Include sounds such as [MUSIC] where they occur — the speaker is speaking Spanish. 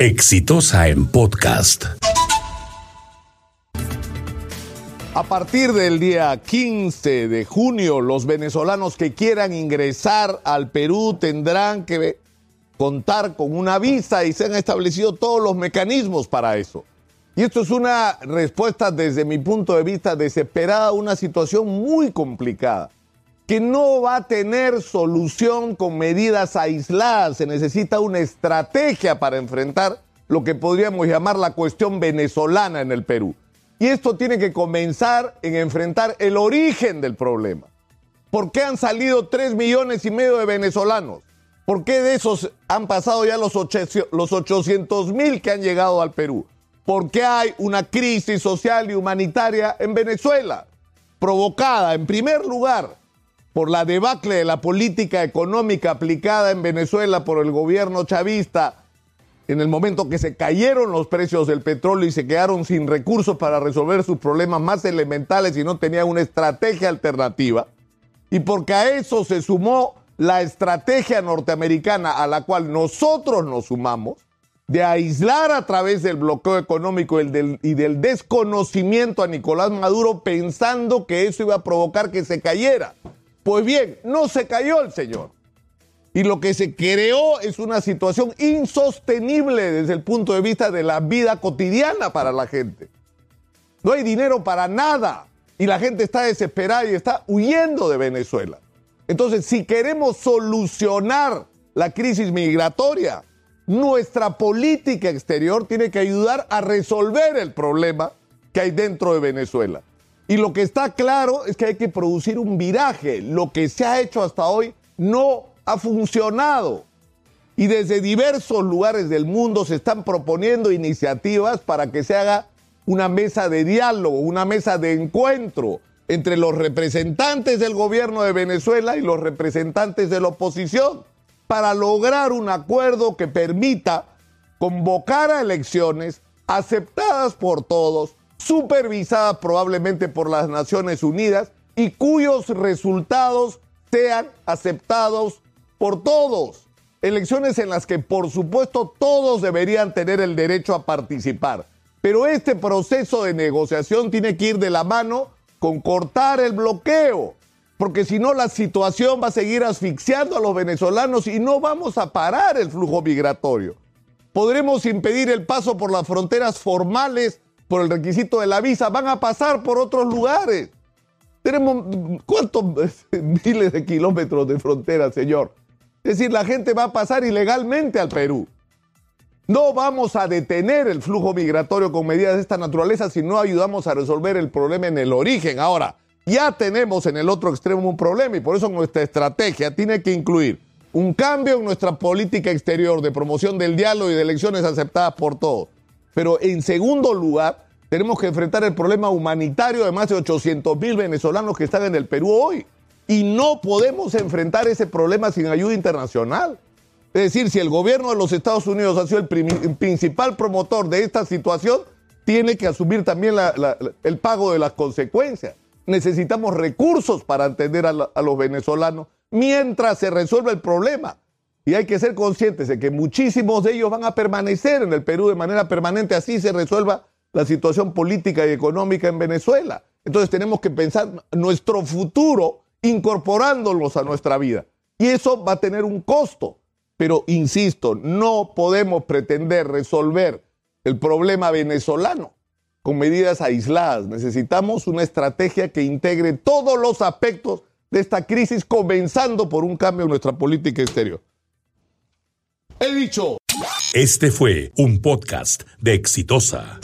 Exitosa en podcast. A partir del día 15 de junio, los venezolanos que quieran ingresar al Perú tendrán que contar con una visa y se han establecido todos los mecanismos para eso. Y esto es una respuesta desde mi punto de vista desesperada a una situación muy complicada, que no va a tener solución con medidas aisladas. Se necesita una estrategia para enfrentar lo que podríamos llamar la cuestión venezolana en el Perú. Y esto tiene que comenzar en enfrentar el origen del problema. ¿Por qué han salido 3 millones y medio de venezolanos? ¿Por qué de esos han pasado ya los 800 mil que han llegado al Perú? ¿Por qué hay una crisis social y humanitaria en Venezuela? Provocada, en primer lugar, por la debacle de la política económica aplicada en Venezuela por el gobierno chavista en el momento que se cayeron los precios del petróleo y se quedaron sin recursos para resolver sus problemas más elementales y no tenían una estrategia alternativa. Y porque a eso se sumó la estrategia norteamericana a la cual nosotros nos sumamos, de aislar a través del bloqueo económico y del, desconocimiento a Nicolás Maduro pensando que eso iba a provocar que se cayera. Pues bien, no se cayó el señor. Y lo que se creó es una situación insostenible desde el punto de vista de la vida cotidiana para la gente. No hay dinero para nada y la gente está desesperada y está huyendo de Venezuela. Entonces, si queremos solucionar la crisis migratoria, nuestra política exterior tiene que ayudar a resolver el problema que hay dentro de Venezuela. Y lo que está claro es que hay que producir un viraje. Lo que se ha hecho hasta hoy no ha funcionado. Y desde diversos lugares del mundo se están proponiendo iniciativas para que se haga una mesa de diálogo, una mesa de encuentro entre los representantes del gobierno de Venezuela y los representantes de la oposición para lograr un acuerdo que permita convocar a elecciones aceptadas por todos, supervisadas probablemente por las Naciones Unidas y cuyos resultados sean aceptados por todos. Elecciones en las que por supuesto todos deberían tener el derecho a participar. Pero este proceso de negociación tiene que ir de la mano con cortar el bloqueo, porque si no la situación va a seguir asfixiando a los venezolanos y no vamos a parar el flujo migratorio. Podremos impedir el paso por las fronteras formales por el requisito de la visa, van a pasar por otros lugares. Tenemos cuántos [LAUGHS] miles de kilómetros de frontera, señor. Es decir, la gente va a pasar ilegalmente al Perú. No vamos a detener el flujo migratorio con medidas de esta naturaleza si no ayudamos a resolver el problema en el origen. Ahora, ya tenemos en el otro extremo un problema y por eso nuestra estrategia tiene que incluir un cambio en nuestra política exterior de promoción del diálogo y de elecciones aceptadas por todos. Pero en segundo lugar, tenemos que enfrentar el problema humanitario de más de 800 mil venezolanos que están en el Perú hoy. Y no podemos enfrentar ese problema sin ayuda internacional. Es decir, si el gobierno de los Estados Unidos ha sido el, principal promotor de esta situación, tiene que asumir también el pago de las consecuencias. Necesitamos recursos para atender a, a los venezolanos mientras se resuelve el problema. Y hay que ser conscientes de que muchísimos de ellos van a permanecer en el Perú de manera permanente, así se resuelva la situación política y económica en Venezuela. Entonces tenemos que pensar nuestro futuro incorporándolos a nuestra vida. Y eso va a tener un costo. Pero, insisto, no podemos pretender resolver el problema venezolano con medidas aisladas. Necesitamos una estrategia que integre todos los aspectos de esta crisis, comenzando por un cambio en nuestra política exterior. He dicho. Este fue un podcast de Exitosa.